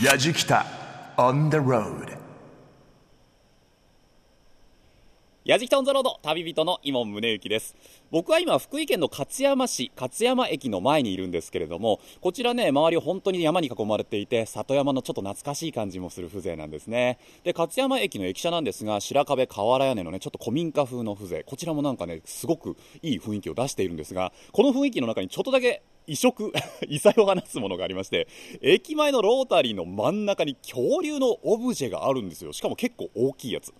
やじきた on the road やじきたオンザロード旅人の伊門宗行です。僕は今福井県の勝山市勝山駅の前にいるんですけれどもこちらね周り本当に山に囲まれていて里山のちょっと懐かしい感じもする風情なんですね。で勝山駅の駅舎なんですが白壁瓦屋根のねちょっと古民家風の風情。こちらもなんかねすごくいい雰囲気を出しているんですがこの雰囲気の中にちょっとだけ異色 異彩を放つものがありまして駅前のロータリーの真ん中に恐竜のオブジェがあるんですよ。しかも結構大きいやつ。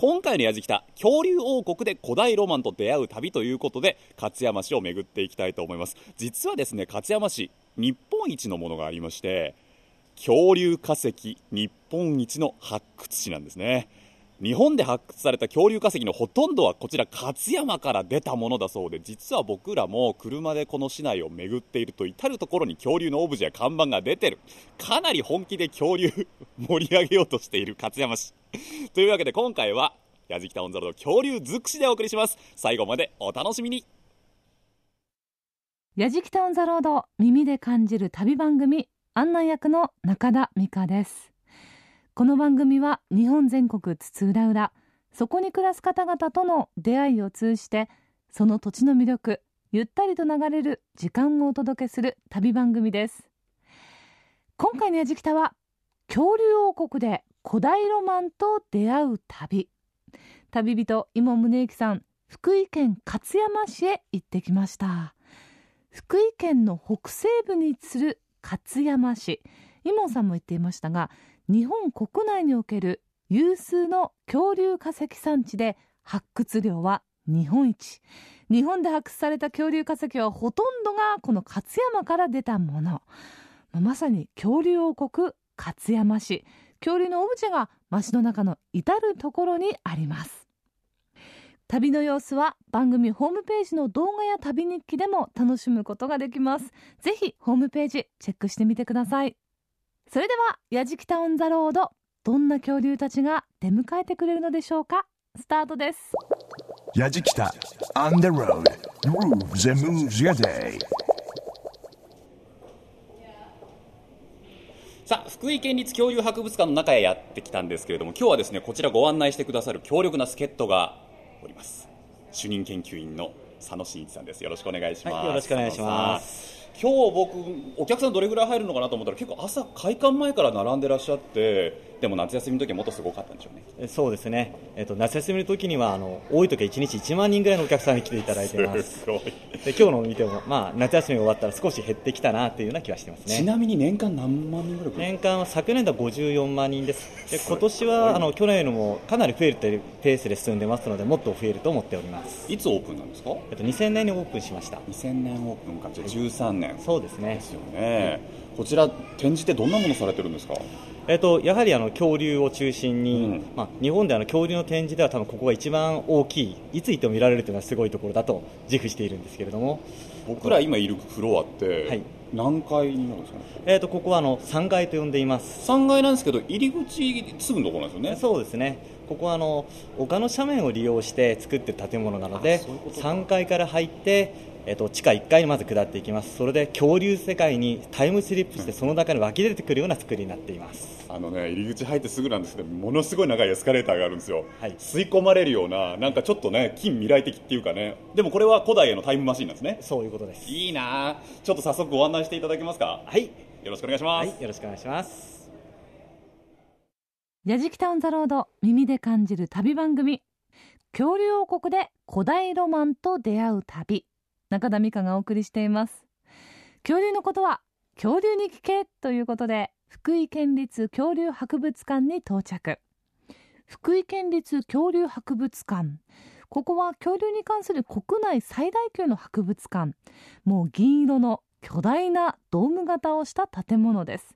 今回の矢じきた恐竜王国で古代ロマンと出会う旅ということで勝山市を巡っていきたいと思います。実はですね勝山市日本一のものがありまして恐竜化石日本一の発掘地なんですね。日本で発掘された恐竜化石のほとんどはこちら勝山から出たものだそうで実は僕らも車でこの市内を巡っていると至る所に恐竜のオブジェや看板が出てる。かなり本気で恐竜盛り上げようとしている 勝山市。というわけで今回はやじきたオンザロの恐竜尽くしでお送りします。最後までお楽しみに。やじきたオンザロード耳で感じる旅番組案内役の中田美香です。この番組は日本全国津々浦々そこに暮らす方々との出会いを通じてその土地の魅力ゆったりと流れる時間をお届けする旅番組です。今回のやじきたは恐竜王国で古代ロマンと出会う旅。旅人今宗行さん福井県勝山市へ行ってきました。福井県の北西部に位置する勝山市。イモンさんも言っていましたが日本国内における有数の恐竜化石産地で発掘量は日本一。日本で発掘された恐竜化石はほとんどがこの勝山から出たもの。まさに恐竜王国勝山市。恐竜のオブジェが街の中の至る所にあります。旅の様子は番組ホームページの動画や旅日記でも楽しむことができます。ぜひホームページチェックしてみてください。それではやじきたオンザロードどんな恐竜たちが出迎えてくれるのでしょうか？スタートです。やじきた on the road grooves and moves your day. さあ福井県立恐竜博物館の中へやってきたんですけれども今日はですねこちらご案内してくださる強力な助っ人がおります。主任研究員の佐野真一さんです。よろしくお願いします、はいよろしくお願いします今日僕お客さんどれぐらい入るのかなと思ったら結構朝開館前から並んでらっしゃってでも夏休みの時はもっとすごかったんでしょうね。えそうですね、えっと、夏休みの時にはあの多い時は1日1万人ぐらいのお客さんに来ていただいてます。すごい。で今日の見ても、まあ、夏休みが終わったら少し減ってきたなというような気はしてますね。ちなみに年間何万人ぐらい年間は昨年度は54万人です。で今年はあの去年よりもかなり増えるというペースで進んでますのでもっと増えると思っております、いつオープンなんですか？えっと、2000年にオープンしました。2000年オープンか。じゃあ13年そうですね。ですよね。こちら展示ってどんなものされてるんですか？えっと、やはりあの恐竜を中心に、うん。まあ、日本であの恐竜の展示では多分ここが一番大きいいつ行っても見られるというのはすごいところだと自負しているんですけれども、僕ら今いるフロアってはい。何階になるんですかね？えっと、ここはあの3階と呼んでいます。3階なんですけど入り口すぐのところなんですよね？そうですね。ここはあの丘の斜面を利用して作っている建物なのでそういうことか。3階から入って、えっと、地下1階にまず下っていきます。それで恐竜世界にタイムスリップしてその中に湧き出てくるような作りになっています。あのね入り口入ってすぐなんですけどものすごい長いエスカレーターがあるんですよ、はい。吸い込まれるようななんかちょっとね近未来的っていうかね。でもこれは古代へのタイムマシンなんですね。そういうことです。いいな。あちょっと早速ご案内していただけますか？はい、よろしくお願いします、はい、よろしくお願いします。やじきたオンザロード耳で感じる旅番組恐竜王国で古代ロマンと出会う旅中田美香がお送りしています。恐竜のことは恐竜に聞けということで福井県立恐竜博物館に到着。福井県立恐竜博物館。ここは恐竜に関する国内最大級の博物館。もう銀色の巨大なドーム型をした建物です。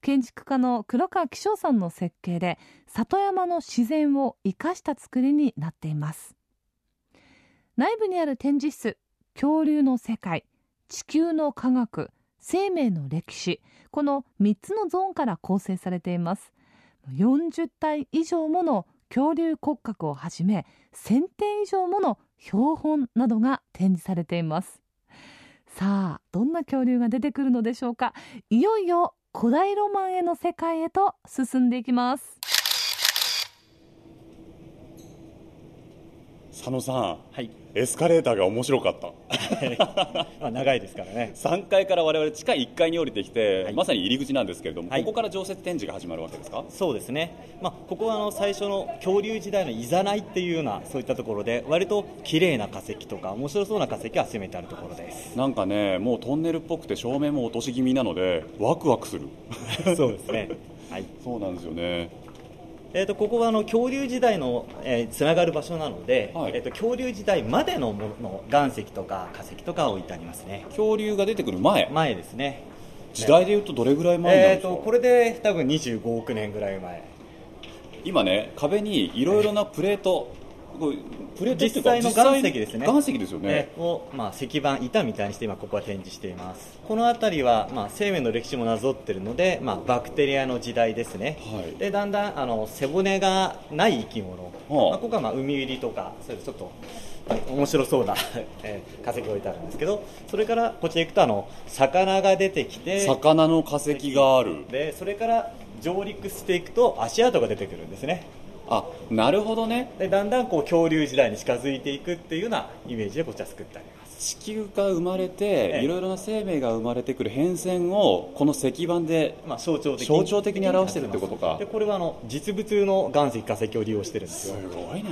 建築家の黒川紀章さんの設計で里山の自然を生かした作りになっています。内部にある展示室恐竜の世界地球の科学生命の歴史この3つのゾーンから構成されています。40体以上もの恐竜骨格をはじめ1000点以上もの標本などが展示されています。さあどんな恐竜が出てくるのでしょうか。いよいよ古代ロマンへの世界へと進んでいきます。佐野さんはい、エスカレーターが面白かった。まあ、長いですからね。3階から我々地下1階に降りてきて、はい。まさに入り口なんですけれども、はい。ここから常設展示が始まるわけですか？そうですね、まあ、ここはあの最初の恐竜時代のいざないっていうようなそういったところで割と綺麗な化石とか面白そうな化石を集めてあるところです。なんかねもうトンネルっぽくて照明も落とし気味なのでワクワクする。そうですね。はい。そうなんですよねえー、とここはあの恐竜時代の、えーつながる場所なので、はい。えー、と恐竜時代までのもの岩石とか化石とか置いてありますね。恐竜が出てくる前。前ですね。時代でいうとどれぐらい前なんえー、ですか、とこれで多分25億年ぐらい前。今ね壁にいろいろなプレート、こうプレート実際の岩石ですね。岩石ですよね、えーを、まあ、石板板みたいにして今ここは展示しています。この辺りは、まあ、生命の歴史もなぞっているので、まあ、バクテリアの時代ですね、はい。でだんだんあの背骨がない生き物、はあ。まあ、ここは、まあ、海入りとかそういうちょっと面白そうな、えー化石が置いてあるんですけどそれからこっちへ行くとあの魚が出てきて魚の化石がある。でそれから上陸していくと足跡が出てくるんですねあなるほどね。でだんだんこう恐竜時代に近づいていくっていうようなイメージでこっちは作ってあります。地球が生まれてええ。いろいろな生命が生まれてくる変遷をこの石板でまあ、象徴的象徴的に表してるってことか。でこれはあの実物の岩石化石を利用してるんですすよごいな。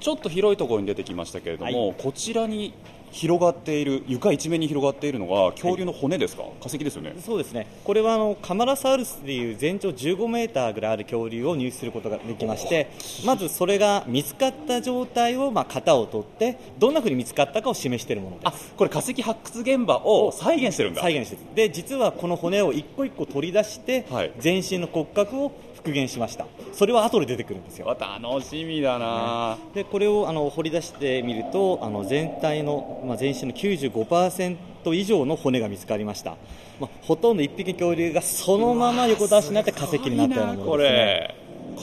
ちょっと広いところに出てきましたけれども、はこちらに広がっている床一面に広がっているのが恐竜の骨ですか、化石ですよね。そうですね。これはあのカマラサウルスという全長15メーターぐらいある恐竜を入手することができましてまずそれが見つかった状態をまあ型を取ってどんなふうに見つかったかを示しているものです。あこれ化石発掘現場を再現してるんだ。再現してる。で実はこの骨を一個一個取り出して、はい。全身の骨格を復元しました。それは後で出てくるんですよ。わ楽しみだな、でこれをあの掘り出してみるとあの全体の、まあ、全身の95%以上の骨が見つかりました、まあ、ほとんど1匹恐竜がそのまま横倒しになって化石になったようなものこですね。れ。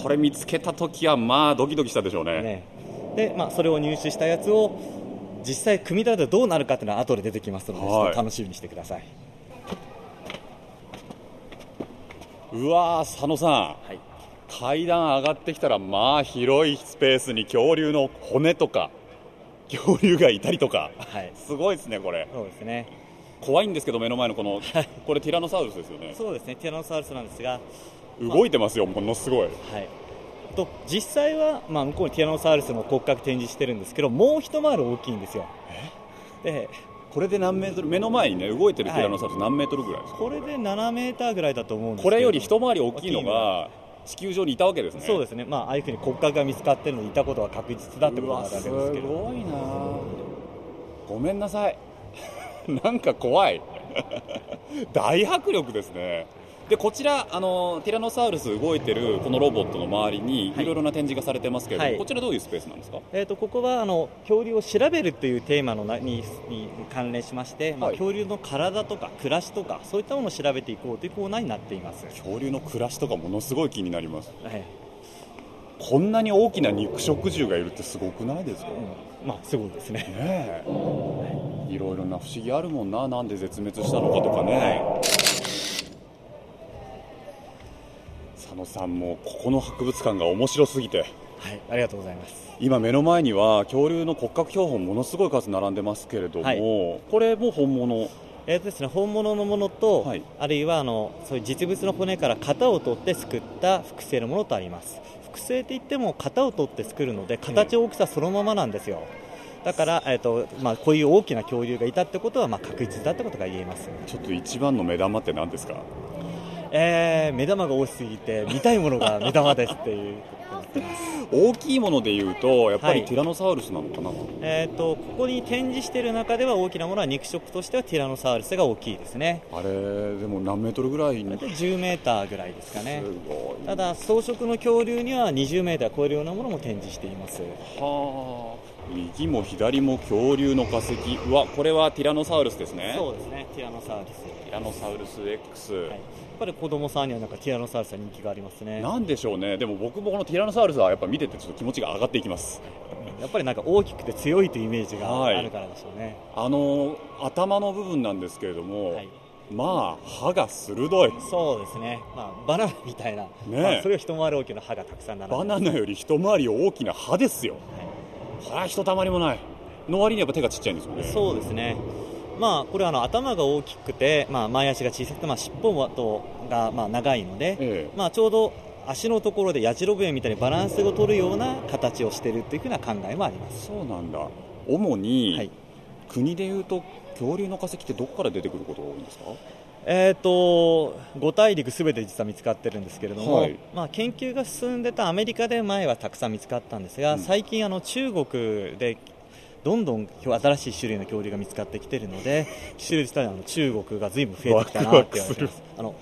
これ見つけた時はまあドキドキしたでしょうね。ね。で、まあ、それを入手したやつを実際組み立ててどうなるかっていうのは後で出てきますので、はい。楽しみにしてください、うわー佐野さん。はい、階段上がってきたらまあ広いスペースに恐竜の骨とか 恐竜がいたりとか。はい、すごいですねこれ。そうですね。怖いんですけど目の前のこのこれティラノサウルスですよね。そうですねティラノサウルスなんですが動いてますよものすごい。はい、と実際は、まあ、向こうにティラノサウルスの骨格展示してるんですけどもう一回り大きいんですよ。でこれで何メートル目の前にね動いてるティラノサウルス何メートルぐらいですか、これで7メーターぐらいだと思うんですこれより一回り大きいのが地球上にいたわけですね。そうですね、まあ、ああいうふうに骨格が見つかってるのにいたことは確実だってことなわけですけうわすどごいな。ごめんなさい。なんか怖い。大迫力ですねでこちらあのティラノサウルス動いてるこのロボットの周りにはい。いろいろな展示がされてますけれども、はい。こちらどういうスペースなんですか？えー、とここはあの恐竜を調べるというテーマのなにに関連しまして、まあ、はい。恐竜の体とか暮らしとかそういったものを調べていこうというコーナーになっています、恐竜の暮らしとかものすごい気になります。はい。こんなに大きな肉食獣がいるってすごくないですか、うん、まあすごいですね。ねえ。い。ろいろな不思議あるもんななんで絶滅したのかとかね、佐野さんもここの博物館が面白すぎて。はいありがとうございます。今目の前には恐竜の骨格標本ものすごい数並んでますけれども、はい。これも本物？えーとですね、本物のものと、はい。あるいはあのそういう実物の骨から型を取って作った複製のものとあります。複製って言っても型を取って作るので形大きさそのままなんですよ。だから、えーとまあ、こういう大きな恐竜がいたってことは、まあ、確実だってことが言えます、ちょっと一番の目玉って何ですか？えー目玉が多すぎて見たいものが目玉ですっていう。大きいものでいうとやっぱりはい。ティラノサウルスなのかな？と、えーとここに展示している中では大きなものは肉食としてはティラノサウルスが大きいですね。あれでも何メートルぐらい？に大体10メーターぐらいですかね。すごい。ただ草食の恐竜には20メーター超えるようなものも展示しています。はあ。右も左も恐竜の化石。うわこれはティラノサウルスですね。そうですね。ティラノサウルス、ティラノサウルス X、はい、ぱり子供さんにはなんかティラノサウルスは人気がありますね。なんでしょうね。でも僕もこのティラノサウルスはやっぱ見ててちょっと気持ちが上がっていきます。やっぱりなんか大きくて強いというイメージがはい。あるからでしょうね、あの頭の部分なんですけれども、はい。まあ歯が鋭い。そうですね、まあ、バナナみたいな、え。まあ、それを一回り大きな歯がたくさん並んでバナナより一回り大きな歯ですよ。これはひとたまりもない。の割にやっぱ手がちっちゃいんですよね。そうですね、まあ、これはあの頭が大きくて、まあ、前足が小さくて、まあ、尻尾とがまあ長いので、ええ。まあ、ちょうど足のところでやじろべえみたいにバランスを取るような形をしているというふうな考えもあります。そうなんだ。主に、はい。国でいうと恐竜の化石ってどこから出てくることが多いんですか？えー、と5大陸すべて実は見つかってるんですけれども、はい。まあ、研究が進んでたアメリカで前はたくさん見つかったんですが、うん。最近あの中国でどんどん新しい種類の恐竜が見つかってきているので種類自体は中国がずいぶん増えてきたなって言われてます。あの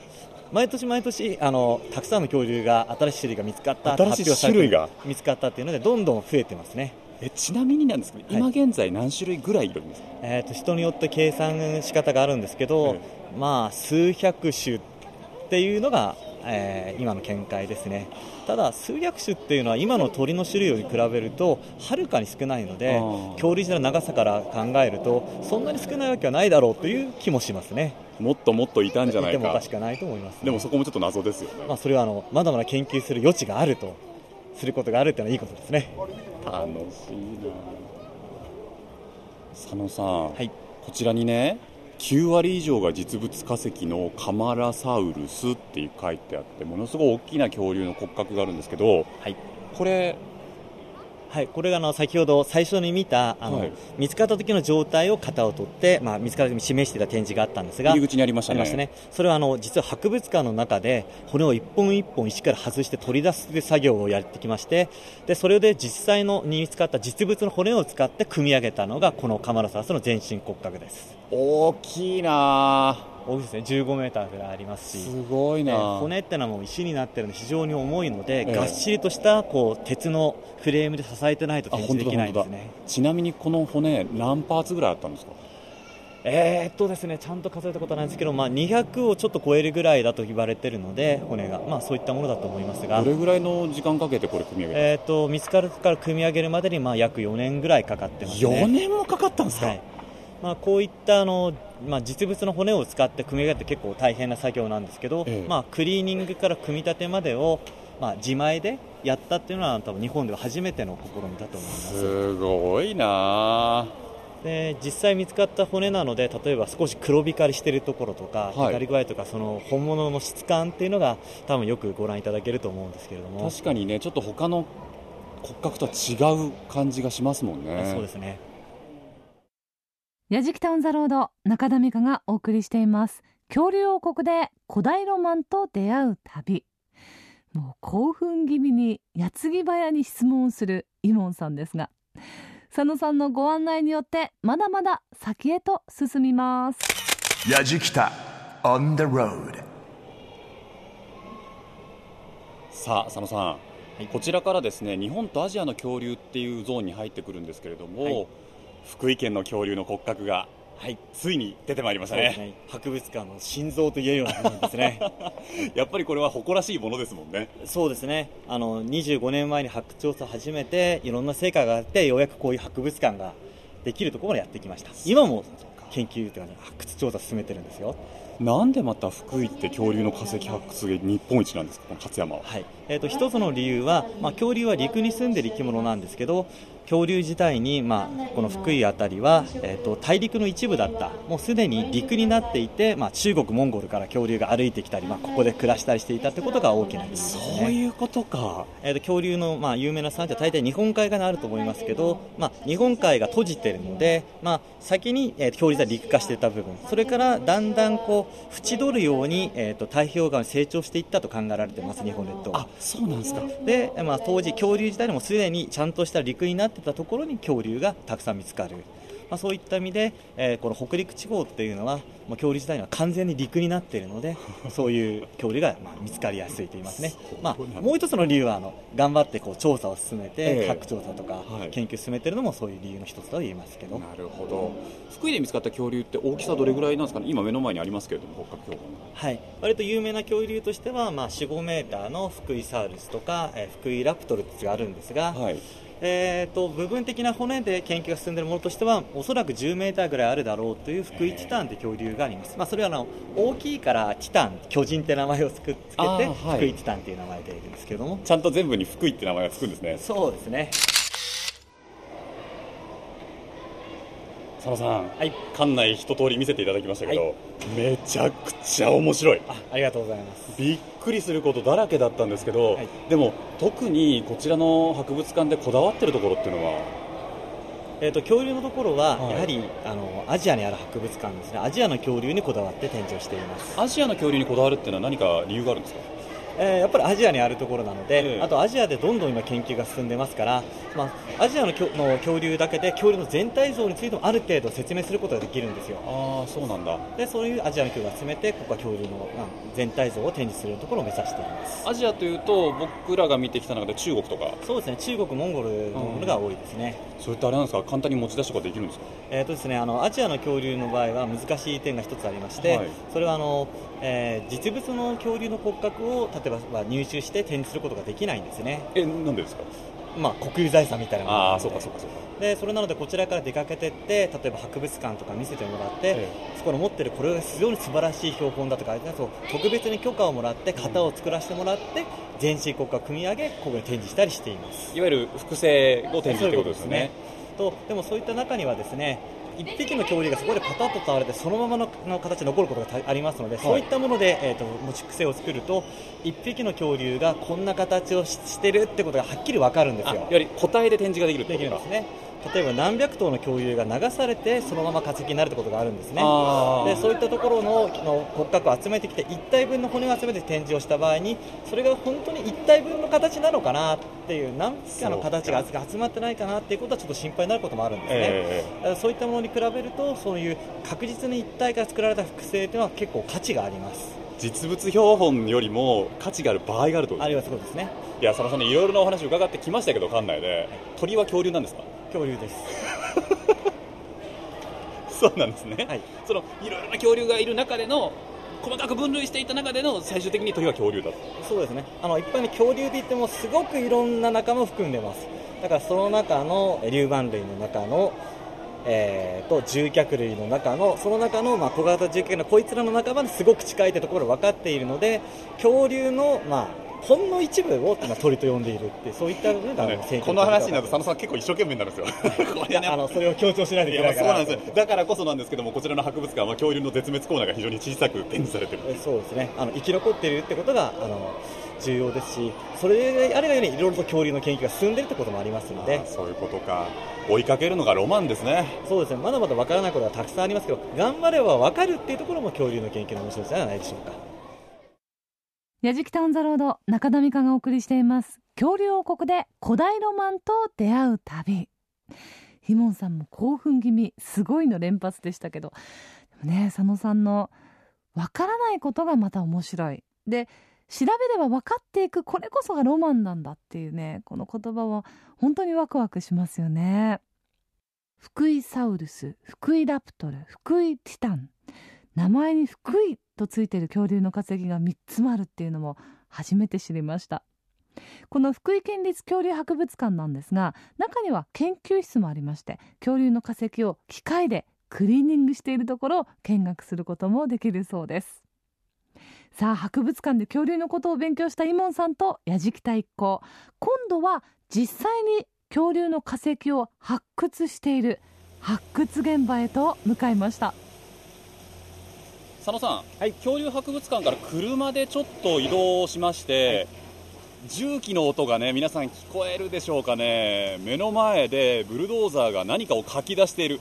毎年毎年あのたくさんの恐竜が新しい種類が見つかった新しい種類が？見つかったっていうのでどんどん増えてますね。えちなみになんですけど、今現在何種類ぐらいいるんですか？えー、と人によって計算仕方があるんですけど、え。まあ、数百種っていうのが、えー今の見解ですねただ数百種っていうのは今の鳥の種類に比べるとはるかに少ないので恐竜時代の長さから考えるとそんなに少ないわけはないだろうという気もしますね。もっともっといたんじゃないてもおか。かしくないと思います、でもそこもちょっと謎ですよね。まあ、それはあのまだまだ研究する余地があるとすることがあるというのはいいことですね。楽しいな。佐野さん、はい。こちらにね9割以上が実物化石のカマラサウルスって書いてあってものすごい大きな恐竜の骨格があるんですけどはい。これはい、これがあの先ほど最初に見たあの、はい。見つかった時の状態を型を取って、まあ、見つかった時に示していた展示があったんですが入り口にありましたね。ありましたね。それはあの実は博物館の中で骨を一本一本石から外して取り出す作業をやってきましてでそれで実際のに見つかった実物の骨を使って組み上げたのがこのカマラサウルスの全身骨格です大きいな。大きいですね。15メーターぐらいありますし。すごいね。な、骨ってのはもう石になってるので非常に重いので、ええ。がっしりとしたこう鉄のフレームで支えてないとあ展示できないんですね。ちなみにこの骨何パーツぐらいあったんですか？えーっとですね、ちゃんと数えたことはないんですけど、まあ、200をちょっと超えるぐらいだと言われてるので、骨が、まあ、そういったものだと思いますが。ど、れぐらいの時間かけてこれ組み上げた、えーっと見つかるから組み上げるまでに、まあ、約4年ぐらいかかってますね。4年もかかったんですか、はいまあ、こういったあの、まあ、実物の骨を使って組み上げて結構大変な作業なんですけど、ええ。まあ、クリーニングから組み立てまでを、まあ、自前でやったっていうのは多分日本では初めての試みだと思います。すごいな。で実際見つかった骨なので例えば少し黒光りしているところとか、はい。光り具合とかその本物の質感っていうのが多分よくご覧いただけると思うんですけれども。確かにねちょっと他の骨格とは違う感じがしますもんね。そうですねやじきたオンザロード中田美香がお送りしています。恐竜王国で古代ロマンと出会う旅。もう興奮気味に矢継ぎ早に質問をするイモンさんですが佐野さんのご案内によってまだまだ先へと進みます。やじきた on the road さあ佐野さん、こちらからですね日本とアジアの恐竜っていうゾーンに入ってくるんですけれども、はい福井県の恐竜の骨格がはいついに出てまいりましたね。博物館の心臓と言えるようなものですね。やっぱりこれは誇らしいものですもんね。そうですね。あの25年前に発掘調査を始めていろんな成果があってようやくこういう博物館ができるところまでやってきました。今も研究というか、ね、発掘調査進めてるんですよ。なんでまた福井って恐竜の化石発掘で日本一なんですか？この勝山は。はい。えー、と一つの理由は、まあ、恐竜は陸に住んでいる生き物なんですけど恐竜自体に、まあ、この福井あたりは、えー、と大陸の一部だったもうすでに陸になっていて、まあ、中国、モンゴルから恐竜が歩いてきたり、まあ、ここで暮らしたりしていたということが大きな理由ですね。そういうことか。えーと恐竜の、まあ、有名な産地は大体日本海側にあると思いますけど、まあ、日本海が閉じているので、まあ、先に、えー恐竜が陸化していた部分それからだんだんこう縁取るように、えー、と太平洋側に成長していったと考えられています日本列島は。あそうなんですか。で、まあ、当時恐竜自体にもすでにちゃんとした陸になってたところに恐竜がたくさん見つかる、まあ、そういった意味で、えーこの北陸地方っていうのは、まあ、恐竜自体には完全に陸になっているので そういう恐竜が、まあ、見つかりやすいと言いますね、まあ、もう一つの理由はあの頑張ってこう調査を進めえてえ核調査とかはい。研究を進めてるのもそういう理由の一つと言えますけど、なるほど福井で見つかった恐竜って大きさどれぐらいなんですかね？今目の前にありますけれども骨格標本はい、割と有名な恐竜としては、まあ、4、5メーターの福井サウルスとか、えー福井ラプトルっがあるんですが、はいえー、と部分的な骨で研究が進んでいるものとしてはおそらく10メーターぐらいあるだろうという福井ティタンという恐竜があります、まあ、それはあの大きいからティタン巨人って名前をつくつけて、はい福井ティタンという名前でいるんですけれども。ちゃんと全部に福井って名前がつくんですねそうですね。佐野さん、はい。館内一通り見せていただきましたけど、はい。めちゃくちゃ面白い。あありがとうございます。びっくりすることだらけだったんですけど、はい。でも特にこちらの博物館でこだわってるところっていうのは？えー、と恐竜のところは、はい。やはりあのアジアにある博物館ですね。アジアの恐竜にこだわって展示をしています、アジアの恐竜にこだわるっていうのは何か理由があるんですか？えーやっぱりアジアにあるところなので、ええ。あとアジアでどんどん今研究が進んでますから、まあ、アジアの恐の恐竜だけで恐竜の全体像についてもある程度説明することができるんですよ。ああそうなんだ。でそういうアジアの恐竜を集めてここは恐竜の、まあ全体像を展示するところを目指しています。アジアというと僕らが見てきた中で中国とか。そうですね。中国モンゴルのものが多いですね、それってあれなんですか？簡単に持ち出しとかできるんですか？えーとですね、あのアジアの恐竜の場合は難しい点が一つありまして、はい。それはあの、えー実物の恐竜の骨格を例えばまあ入手して展示することができないんですね、えなんでですか？まあ、国有財産みたいなものなので。ああそうかそうかそうか。でそれなのでこちらから出かけてって例えば博物館とか見せてもらって、えそこの持ってるこれが非常に素晴らしい標本だとかそう特別に許可をもらって型を作らせてもらって全身骨格を組み上げここに展示したりしています。いわゆる複製を展示ってことですよね。とでもそういった中にはですね一匹の恐竜がそこでパタッと倒れてそのままのの形で残ることがたありますので、そういったもので、えー、と持ち癖を作ると一匹の恐竜がこんな形をししてるってことがはっきり分かるんですよ。あいわ。ゆる個体で展示ができるってでことか。きるんですね例えば何百頭の恐竜が流されてそのまま化石になるってことがあるんですね。でそういったところのの骨格を集めてきて1体分の骨を集めて展示をした場合にそれが本当に1体分の形なのかなっていう何かの形が集まってないかなっていうことはちょっと心配になることもあるんですね、えだからそういったものに比べるとそういう確実に一体から作られた複製というのは結構価値があります。実物標本よりも価値がある場合があるとあるいはそうですね。いや佐野さんにいろいろなお話を伺ってきましたけど館内で。鳥は恐竜なんですか？恐竜です。そうなんですね、はい。そのいろいろな恐竜がいる中での細かく分類していた中での最終的に鳥は恐竜だと。そうですね。あの一般に恐竜って言ってもすごくいろんな仲間を含んでます。だからその中のえ竜板類の中のえー、と獣脚類の中のその中の、まあ、小型獣脚類のこいつらの仲間ですごく近いというところが分かっているので恐竜の、まあ、ほんの一部を、まあ、鳥と呼んでいるってそういったね研究この話になると佐野さん結構一生懸命になるんですよ。これね。あのそれを強調しないといいけないから。やそうなんですよだからこそなんですけどもこちらの博物館は恐竜の絶滅コーナーが非常に小さく展示されてる。えそうですね。あの生き残っているってことがあの重要ですしそれであれがようにいろいろと恐竜の研究が進んでいるってこともありますので。そういうことか。追いかけるのがロマンですね。そうですね。まだまだ分からないことがたくさんありますけど頑張れば分かるっていうところも恐竜の研究の面白さではないでしょうかやじきたオンザロード中田美香がお送りしています。恐竜王国で古代ロマンと出会う旅。ひもんさんも興奮気味。すごいの連発でしたけど。でもね佐野さんのわからないことがまた面白い。で調べれば分かっていくこれこそがロマンなんだっていうねこの言葉は本当にワクワクしますよね。福井サウルス福井ラプトル福井ティタン。名前に福井とついている恐竜の化石が3つもあるっていうのも初めて知りました。この福井県立恐竜博物館なんですが中には研究室もありまして恐竜の化石を機械でクリーニングしているところを見学することもできるそうです。さあ博物館で恐竜のことを勉強したイモンさんと矢敷太一行。今度は実際に恐竜の化石を発掘している発掘現場へと向かいました。佐野さん、恐竜博物館から車でちょっと移動しまして、重機の音がね皆さん聞こえるでしょうかね。目の前でブルドーザーが何かをかき出している。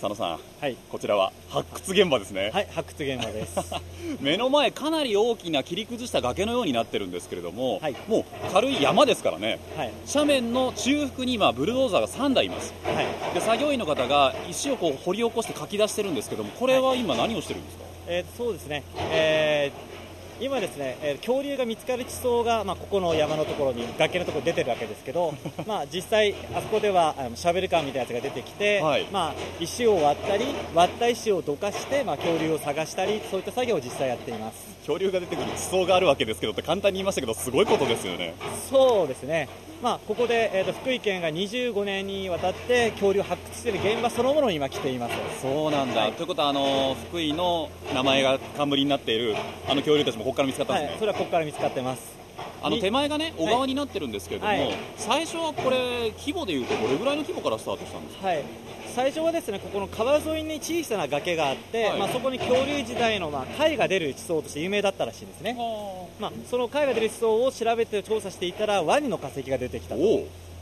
佐野さんはい。こちらは発掘現場ですね、はい発掘現場です。目の前かなり大きな切り崩した崖のようになってるんですけれども、はい。もう軽い山ですからね。はい。斜面の中腹に今ブルドーザーが3台います。はい。で作業員の方が石をこう掘り起こしてかき出してるんですけどもこれは今何をしてるんですか、えーそうですね、えー今ですね、えー恐竜が見つかる地層が、まあ、ここの山のところに崖のところに出てるわけですけど まあ実際あそこではあのシャベルカーみたいなやつが出てきて、はい。まあ、石を割ったり割った石をどかして、まあ、恐竜を探したりそういった作業を実際やっています。恐竜が出てくる地層があるわけですけどって簡単に言いましたけどすごいことですよね。そうですね、まあ、ここで、えーと、福井県が25年にわたって恐竜を発掘している現場そのものに今来ています。そうなんだ、はい、ということはあの福井の名前が冠になっているあの恐竜たちもここから見つかったんですね、はい、それはここから見つかってます。あの手前がね小川になってるんですけれども、はい、最初はこれ規模でいうとどれぐらいの規模からスタートしたんですか、はい、最初はですねここの川沿いに小さな崖があって、はい、まあ、そこに恐竜時代の、まあ、貝が出る地層として有名だったらしいんですね、まあ、その貝が出る地層を調べて調査していたらワニの化石が出てきたと。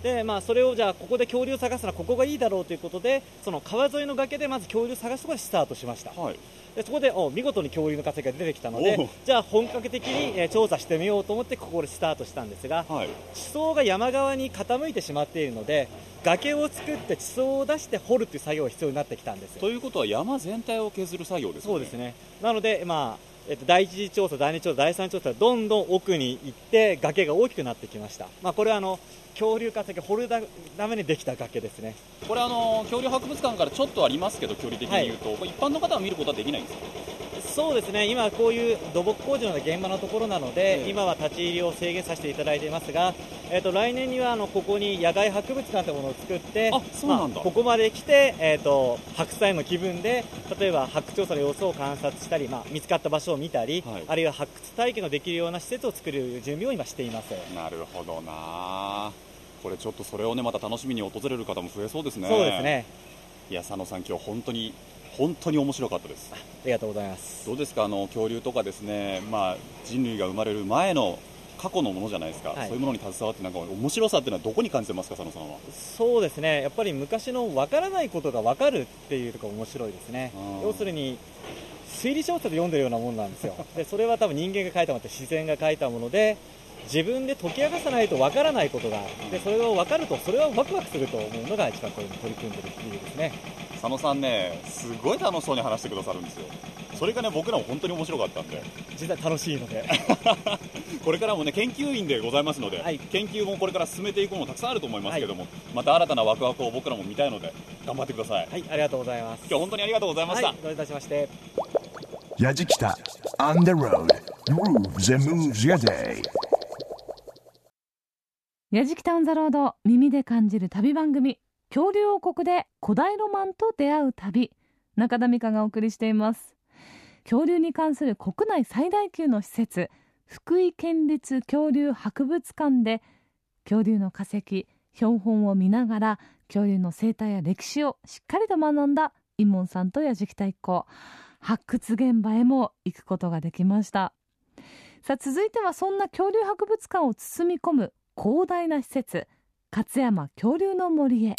でまあ、それをじゃあここで恐竜を探すのはここがいいだろうということでその川沿いの崖でまず恐竜を探すところでスタートしました、はい。でそこでお見事に恐竜の化石が出てきたのでじゃあ本格的に、えー、調査してみようと思ってここでスタートしたんですが、はい、地層が山側に傾いてしまっているので崖を作って地層を出して掘るという作業が必要になってきたんですということは山全体を削る作業ですね。そうですね。なので、まあえっと、第一次調査、第二次調査、第三次調査どんどん奥に行って崖が大きくなってきました、まあ、これはあの恐竜化石掘るためにできた崖ですね。これあの恐竜博物館からちょっとありますけど距離的に言うと、はい、一般の方は見ることはできないんですか？そうですね。今、こういう土木工事の現場のところなので、えー、今は立ち入りを制限させていただいていますが、えーと、来年にはあのここに野外博物館というものを作ってあそうなんだ、まあ、ここまで来て、えーと、白菜の気分で例えば発掘調査の様子を観察したり、まあ、見つかった場所を見たり、はい、あるいは発掘体験のできるような施設を作る準備を今しています。なるほどなこれちょっとそれをねまた楽しみに訪れる方も増えそうですね。そうですね。いや佐野さん今日本当に本当に面白かったです。ありがとうございます。どうですか？あの恐竜とかですね、まあ、人類が生まれる前の過去のものじゃないですか、はい、そういうものに携わってなんか面白さっていうのはどこに感じてますか？佐野さんは。そうですね。やっぱり昔の分からないことが分かるっていうところ面白いですね。要するに推理小説で読んでるようなもんなんですよ。でそれは多分人間が書いたものって自然が書いたもので自分で解き明かさないとわからないことがでそれを分かるとそれはワクワクすると思うのが一番これに取り組んでる理由ですね。佐野さんねすごい楽しそうに話してくださるんですよ。それがね僕らも本当に面白かったんで。実際楽しいので。これからもね研究員でございますので、はい、研究もこれから進めていくものたくさんあると思いますけども、はい、また新たなワクワクを僕らも見たいので頑張ってください。はいありがとうございます。今日本当にありがとうございました、はい、どういたしまして。やじきた On the road. Grooves and moves your day やじきたオンザロード耳で感じる旅番組恐竜王国で古代ロマンと出会う旅中田美香がお送りしています。恐竜に関する国内最大級の施設福井県立恐竜博物館で恐竜の化石標本を見ながら恐竜の生態や歴史をしっかりと学んだイモンさんとやじきた一行発掘現場へも行くことができました。さあ続いてはそんな恐竜博物館を包み込む広大な施設勝山恐竜の森へ。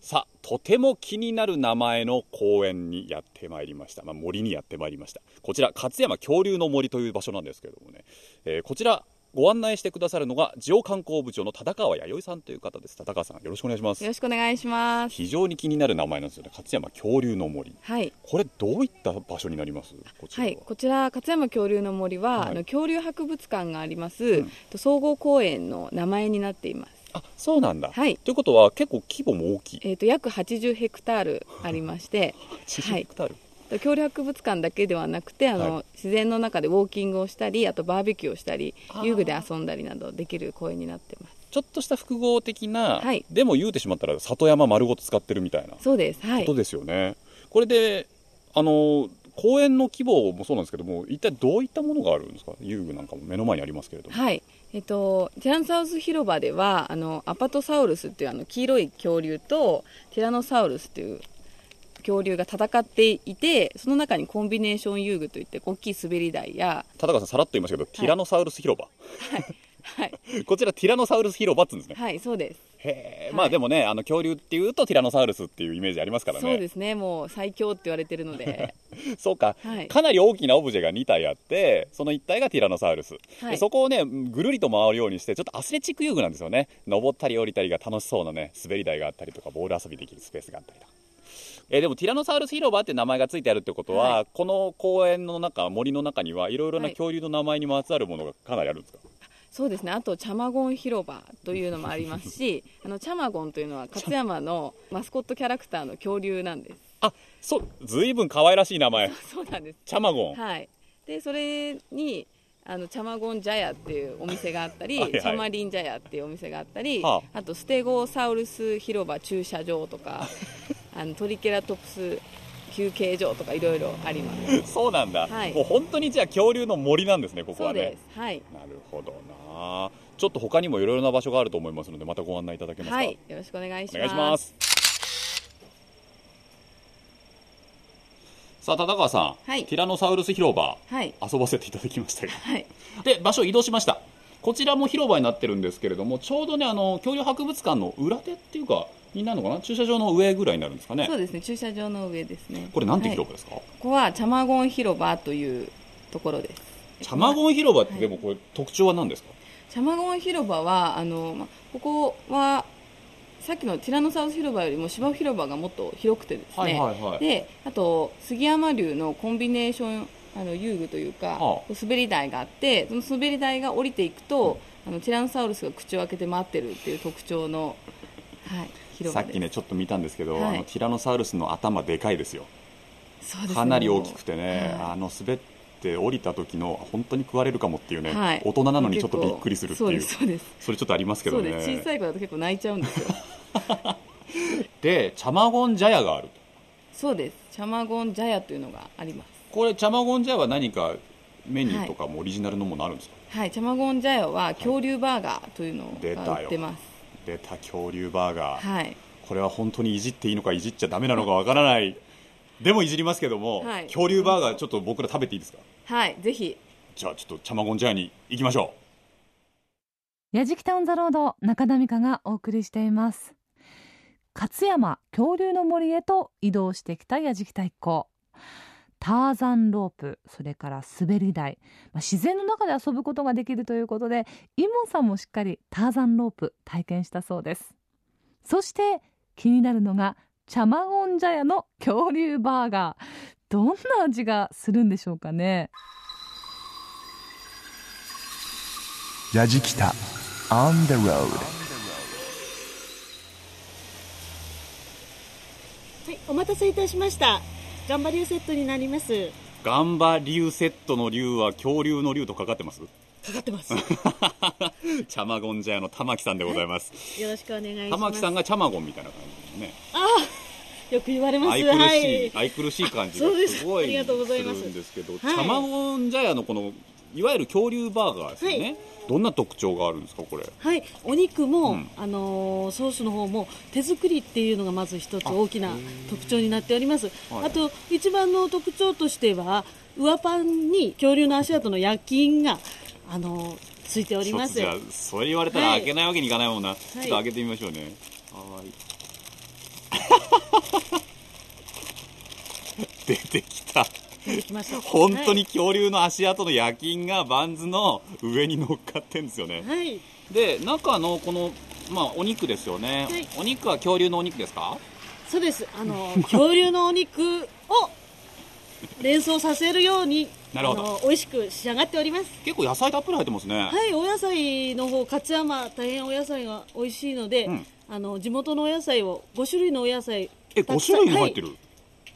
さあとても気になる名前の公園にやってまいりました、まあ、森にやってまいりました。こちら勝山恐竜の森という場所なんですけれどもね、えー、こちらご案内してくださるのがジオ観光部長の田川弥生さんという方です。田川さんよろしくお願いします。よろしくお願いします。非常に気になる名前なんですよね。勝山恐竜の森。はい。これどういった場所になります？こちらは。い。こちら勝山恐竜の森は、はい、あの恐竜博物館があります、うん、総合公園の名前になっています。あそうなんだ、はい、ということは結構規模も大きい、えーと、約80ヘクタールありまして80ヘクタール、はい恐竜博物館だけではなくてあの、はい、自然の中でウォーキングをしたりあとバーベキューをしたり遊具で遊んだりなどできる公園になってます。ちょっとした複合的な、はい、でも言うてしまったら里山丸ごと使ってるみたいなそうです、はい、ことですよね。これであの公園の規模もそうなんですけども一体どういったものがあるんですか？遊具なんかも目の前にありますけれども。はい。えっと、ティラノサウルス広場ではあのアパトサウルスっていうあの黄色い恐竜とティラノサウルスっていう恐竜が戦っていてその中にコンビネーション遊具といって大きい滑り台や田中さんさらっと言いましたけど、ティラノサウルス広場。はい。はい、こちらティラノサウルス広場っつうんですね。はいそうです。へえ、はい、まあでもねあの恐竜っていうとティラノサウルスっていうイメージありますからね。そうですね。もう最強って言われてるので。そうか、はい、かなり大きなオブジェが2体あってその1体がティラノサウルス、はい、そこをねぐるりと回るようにしてちょっとアスレチック遊具なんですよね。登ったり降りたりが楽しそうなね滑り台があったりとかボール遊びできるスペースがあったりとかえー、でもティラノサウルス広場って名前がついてあるってことは、はい、この公園の中森の中にはいろいろな恐竜の名前にまつわるものがかなりあるんですか、はいそうですね。あとチャマゴン広場というのもありますし あのチャマゴンというのは勝山のマスコットキャラクターの恐竜なんです。あそうずいぶん可愛らしい名前。そうなんです。チャマゴン。はい。でそれにあのチャマゴンジャヤっていうお店があったり、はいはい。チャマリンジャヤっていうお店があったり、はあとステゴサウルス広場駐車場とか あのトリケラトプス休憩所とかいろいろあります。そうなんだ、はい。もう本当にじゃあ恐竜の森なんですねここそうはねです。はい。なるほどな。ちょっと他にもいろいろな場所があると思いますのでまたご案内いただけますか？はい。よろしくお願いします。お願いします。さあ田川さん、はい。ティラノサウルス広場はい。遊ばせていただきましたよ。はい。で場所移動しました。こちらも広場になってるんですけれどもちょうどねあの恐竜博物館の裏手っていうかになるのかな？駐車場の上ぐらいになるんですかね？そうですね。駐車場の上ですね。これなんてはい広場ですか、ここはチャマゴン広場というところです。チャマゴン広場ってでもこれ特徴は何ですか、チャマゴン広場はあの、ま、ここはさっきのティラノサウルス広場よりも芝生広場がもっと広くてですね、はいはいはい。であと杉山流のコンビネーションあの遊具というか、は滑り台があってその滑り台が降りていくと、あのティラノサウルスが口を開けて待ってるっていう特徴の、はい、広さっきねちょっと見たんですけど、はい。あのティラノサウルスの頭でかいですよ。ね。かなり大きくてね、はい。あの滑って降りた時の本当に食われるかもっていうね、はい。大人なのにちょっとびっくりするっていう。それちょっとありますけどね。小さい子だと結構泣いちゃうんですよ。でチャマゴンジャヤがあるそうです。チャマゴンジャヤというのがあります。これチャマゴンジャヤは何かメニューとかもオリジナルのものあるんですか、はい。チャマゴンジャヤは恐竜バーガーというの出たよが売ってます出た恐竜バーガー、はい。これは本当にいじっていいのかいじっちゃダメなのかわからない。でもいじりますけども、はい。恐竜バーガーちょっと僕ら食べていいですか？はいぜひ。じゃあちょっとチャマゴンジャヤに行きましょやじきタウンザロード中田美香がお送りしています。勝山恐竜の森へと移動してきたやじきた一行ターザンロープそれから滑り台、まあ、自然の中で遊ぶことができるということでイモンさんもしっかりターザンロープ体験したそうです。そして気になるのがチャマゴンジャヤの恐竜バーガー。どんな味がするんでしょうかね。やじきた On the road はい、お待たせいたしました。ガンバリューセットになります。うガンバ竜セットの竜は恐竜の竜とかかってます？かかってます。よチャマゴンジャヤの玉木さんでございます、ろしくお願いします。玉木さんがチャマゴンみたいな感じですねよく言われます。愛くるしい、はい。愛くるしい感じすすごいありがとうございますするんですけど、はいチャマゴンジャヤのこのいわゆる恐竜バーガーですよね、はい。どんな特徴があるんですかこれ？はい、お肉も、うん。あのーソースの方も手作りっていうのがまず一つ大きな特徴になっております。はい。あと一番の特徴としては上パンに恐竜の足跡の焼き印があのーついております。じゃあそれ言われたらはい。開けないわけにいかないもんな、ちょっと開けてみましょうね。はーい。出てきた。本当に恐竜の足跡の焼き印がバンズの上に乗っかってんですよね。はい。はいで中のこのまあお肉ですよね、はい。お肉は恐竜のお肉ですか？そうです。あの恐竜のお肉を連想させるように、なるほど。美味しく仕上がっております。結構野菜たっぷり入ってますね、はい、お野菜の方、勝山大変お野菜が美味しいので、うん。あの地元のお野菜を5種類のお野菜え5たくさん種類も入ってる、はい。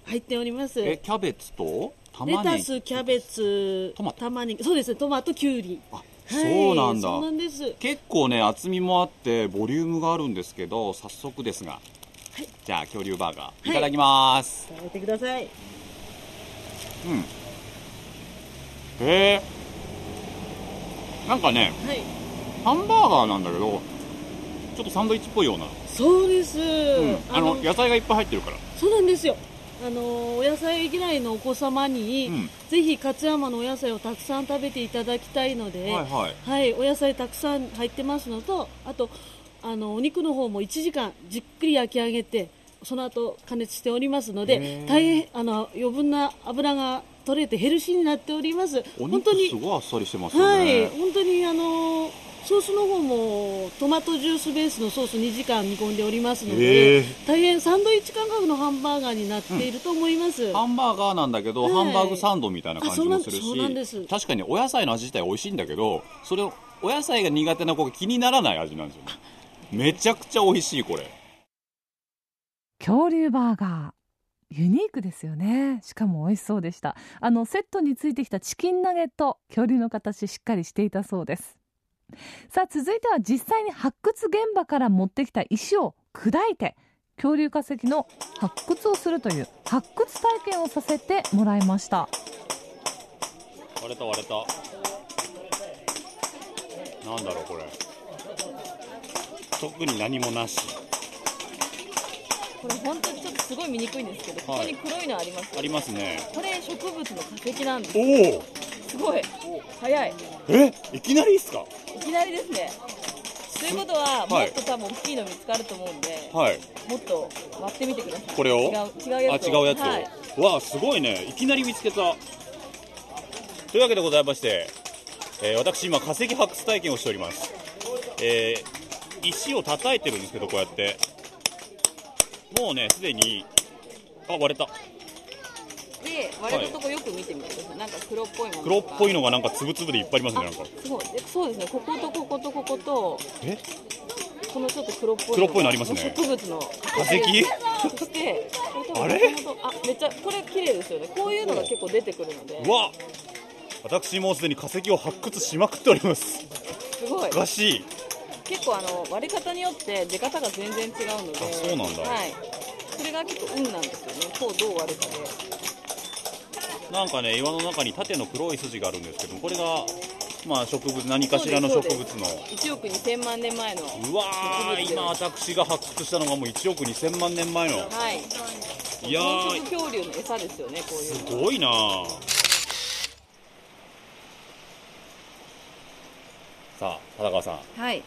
入っております。レえキャベツと？玉ねぎ。タス、キャベツ、トマト。玉ねぎ、そうですね、トマト、キュウリ。あはい。そうなんだ。そうなんです。結構ね厚みもあってボリュームがあるんですけど早速ですが、じゃあ恐竜バーガーい。ただきます、食べてください。うん。へえ。なんかねはい、ハンバーガーなんだけどちょっとサンドイッチっぽいような、そうです。うん。あの野菜がいっぱい入ってるから。そうなんですよ。あのお野菜嫌いのお子様に、うん。ぜひ勝山のお野菜をたくさん食べていただきたいので、はいはい。はい、お野菜たくさん入ってますのと、あとあのお肉の方も1時間じっくり焼き上げて、その後加熱しておりますのへでー、大変あの余分な油が取れてヘルシーになっております。お本当に肉すごいあっさりしてますよはい、ね、本当にあのソースの方もトマトジュースベースのソース2時間煮込んでおりますのへでー大変サンドイッチ感覚のハンバーガーになっていると思います、ハンバーガーなんだけど、はい。ハンバーグサンドみたいな感じもするし確かにお野菜の味自体美味しいんだけどそれをお野菜が苦手な子が気にならない味なんですよね。めちゃくちゃ美味しいこれ。恐竜バーガーユニークですよね。しかも美味しそうでした。あのセットについてきたチキンナゲット恐竜の形しっかりしていたそうですさあ続いては実際に発掘現場から持ってきた石を砕いて恐竜化石の発掘をするという発掘体験をさせてもらいました。割れた割れた。なんだろうこれ。特に何もなし。これ本当にちょっとすごい見にくいんですけど、はい。ここに黒いのありますありますね。これ植物の化石なんです。おおすごい。早い。え？いきなりっすか？いきなりですね。ということは、はい。もっと多分大きいの見つかると思うんで、はい。もっと割ってみてください。これを？違う違うあやつを。違うやつを、はい、わあすごいね。いきなり見つけた。というわけでございまして、えー私今化石発掘体験をしております、えー石を叩いてるんですけどこうやって。もうねすでにあ割れたで割れたとこよく見てみてください、なんか黒っぽいもの黒っぽいののがなんかつぶつぶでいっぱいありますねなんか。すごい。でそうですね。こことこことここと。え？このちょっと黒っぽい黒っぽいのありますね。植物の化石そしてこあれあめっちゃこれ綺麗ですよね。こういうのが結構出てくるので。うわ。私もうすでに化石を発掘しまくっております。すごい。おかしい。結構あの割り方によって出方が全然違うので。あそうなんだ。はい。それが結構運なんですよね。こうどう割るかでなんかね岩の中に縦の黒い筋があるんですけどこれがまあ植物何かしらの植物の。1億2000万年前のうわー今私が発掘したのがもう1億2000万年前の。はい。いや草ー食恐竜の餌ですよねこういうすのごいなあさあ田中さん。はい。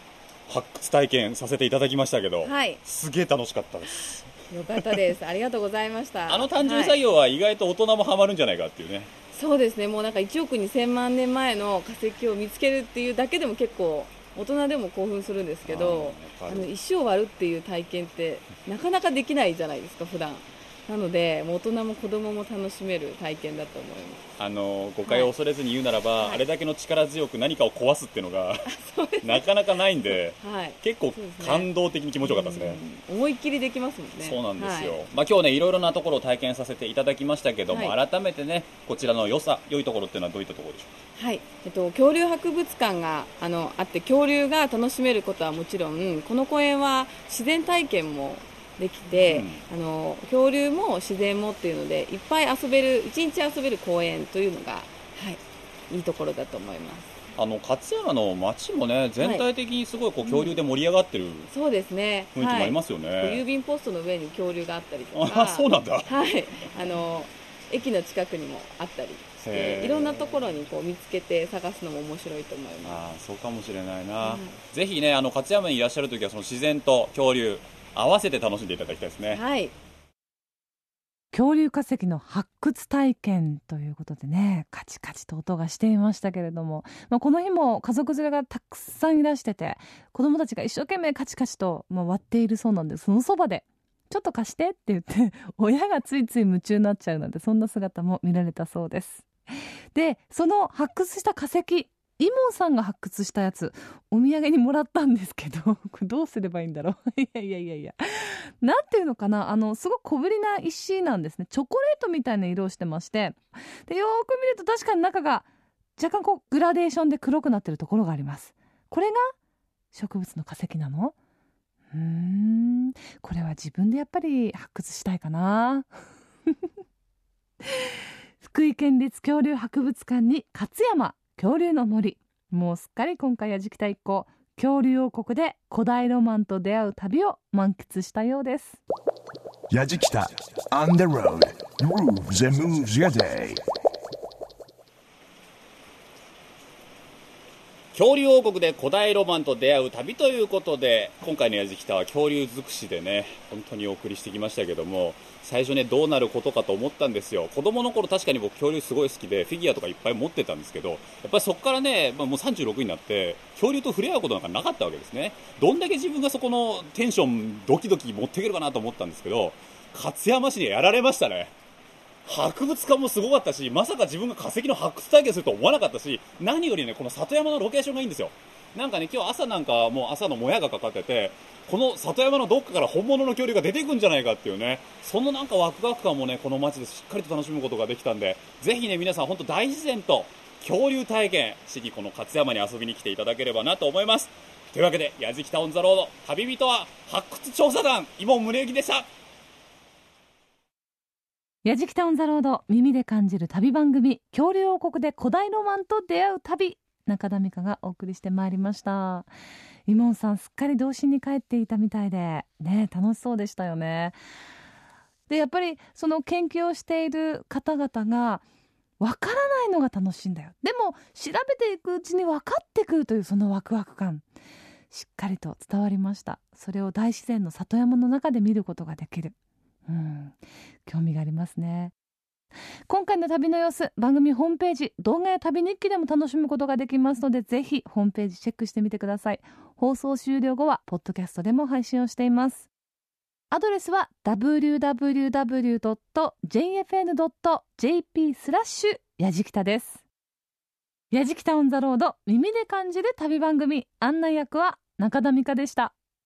発掘体験させていただきましたけど、はい。すげえ楽しかったですよかったです。ありがとうございました。あの単純はい作業は意外と大人もハマるんじゃないかっていうね、そうですね。もうなんか1億2000万年前の化石を見つけるっていうだけでも結構大人でも興奮するんですけどあの石を割るっていう体験ってなかなかできないじゃないですか普段なのでもう大人も子供も楽しめる体験だと思います。あの誤解を恐れずに言うならば、はい。あれだけの力強く何かを壊すっていうのがなかなかないんではい。結構感動的に気持ちよかったですね、うん。思いっきりできますもんね。そうなんですよ、はい。まあ、今日ねいろいろなところを体験させていただきましたけども、は改めてねこちらの良さ良いところっていうのはどういったところでしょはい、えっと、恐竜博物館があのあって恐竜が楽しめることはもちろんこの公園は自然体験もできて、あの恐竜も自然もっていうのでいっぱい遊べる一日遊べる公園というのが、はい、いいところだと思います。あの勝山の街もね全体的にすごいこう恐竜で盛り上がってるそうですね。雰囲気もありますよね、はい、郵便ポストの上に恐竜があったりとかあそうなんだ。はい、あの駅の近くにもあったりしていろんなところにこう見つけて探すのも面白いと思います。ああそうかもしれないな、うんぜひねあの勝山にいらっしゃる時はその自然と恐竜合わせて楽しんでいただきたいですね、はい。恐竜化石の発掘体験ということでねカチカチと音がしていましたけれども、まあ、この日も家族連れがたくさんいらしてて子供たちが一生懸命カチカチと、まあ、割っているそうなんですそのそばでちょっと貸してって言って 親がついつい夢中になっちゃうなんてそんな姿も見られたそうです。でその発掘した化石イモンさんが発掘したやつお土産にもらったんですけど これどうすればいいんだろう？いやいやいやいや。なんていうのかな？あのすごく小ぶりな石なんですね。チョコレートみたいな色をしてまして。でよーく見ると確かに中が若干こうグラデーションで黒くなってるところがあります。これが植物の化石なの？うーん。これは自分でやっぱり発掘したいかな。福井県立恐竜博物館に勝山。恐竜の森。もうすっかり今回やじきた一行恐竜王国で古代ロマンと出会う旅を満喫したようです。やじきた。On the road. Grooves and moves your day. 恐竜王国で古代ロマンと出会う旅ということで今回のやじきたは恐竜尽くしでね本当にお送りしてきましたけども最初ねどうなることかと思ったんですよ。子供の頃確かに僕恐竜すごい好きでフィギュアとかいっぱい持ってたんですけどやっぱりそこからね、まあ、もう36になって恐竜と触れ合うことなんかなかったわけですね。どんだけ自分がそこのテンションドキドキ持っていけるかなと思ったんですけど勝山市にやられましたね。博物館もすごかったし、まさか自分が化石の発掘体験すると思わなかったし、何よりね、この里山のロケーションがいいんですよ。なんかね、今日朝なんかもう朝のもやがかかってて、この里山のどっかから本物の恐竜が出ていくんじゃないかっていうね、そのなんかワクワク感もね、この街でしっかりと楽しむことができたんで、ぜひね、皆さん本当大自然と恐竜体験しにこの勝山に遊びに来ていただければなと思います。というわけで、やじきたオンザロード、旅人は発掘調査団、今宗行でした。やじきたオンザロード、耳で感じる旅番組、恐竜王国で古代ロマンと出会う旅。中田美香がお送りしてまいりました。イモンさんすっかり童心に帰っていたみたいでね楽しそうでしたよね。でやっぱりその研究をしている方々がわからないのが楽しいんだよ。でも調べていくうちに分かってくるというそのワクワク感。しっかりと伝わりました。それを大自然の里山の中で見ることができる。うん。興味がありますね。今回の旅の様子番組ホームページ動画や旅日記でも楽しむことができますのでぜひホームページチェックしてみてください。放送終了後はポッドキャストでも配信をしています。アドレスは www.jfn.jp スラッシュやじきたです。やじきたオンザロード耳で感じる旅番組案内役は中田美香でした。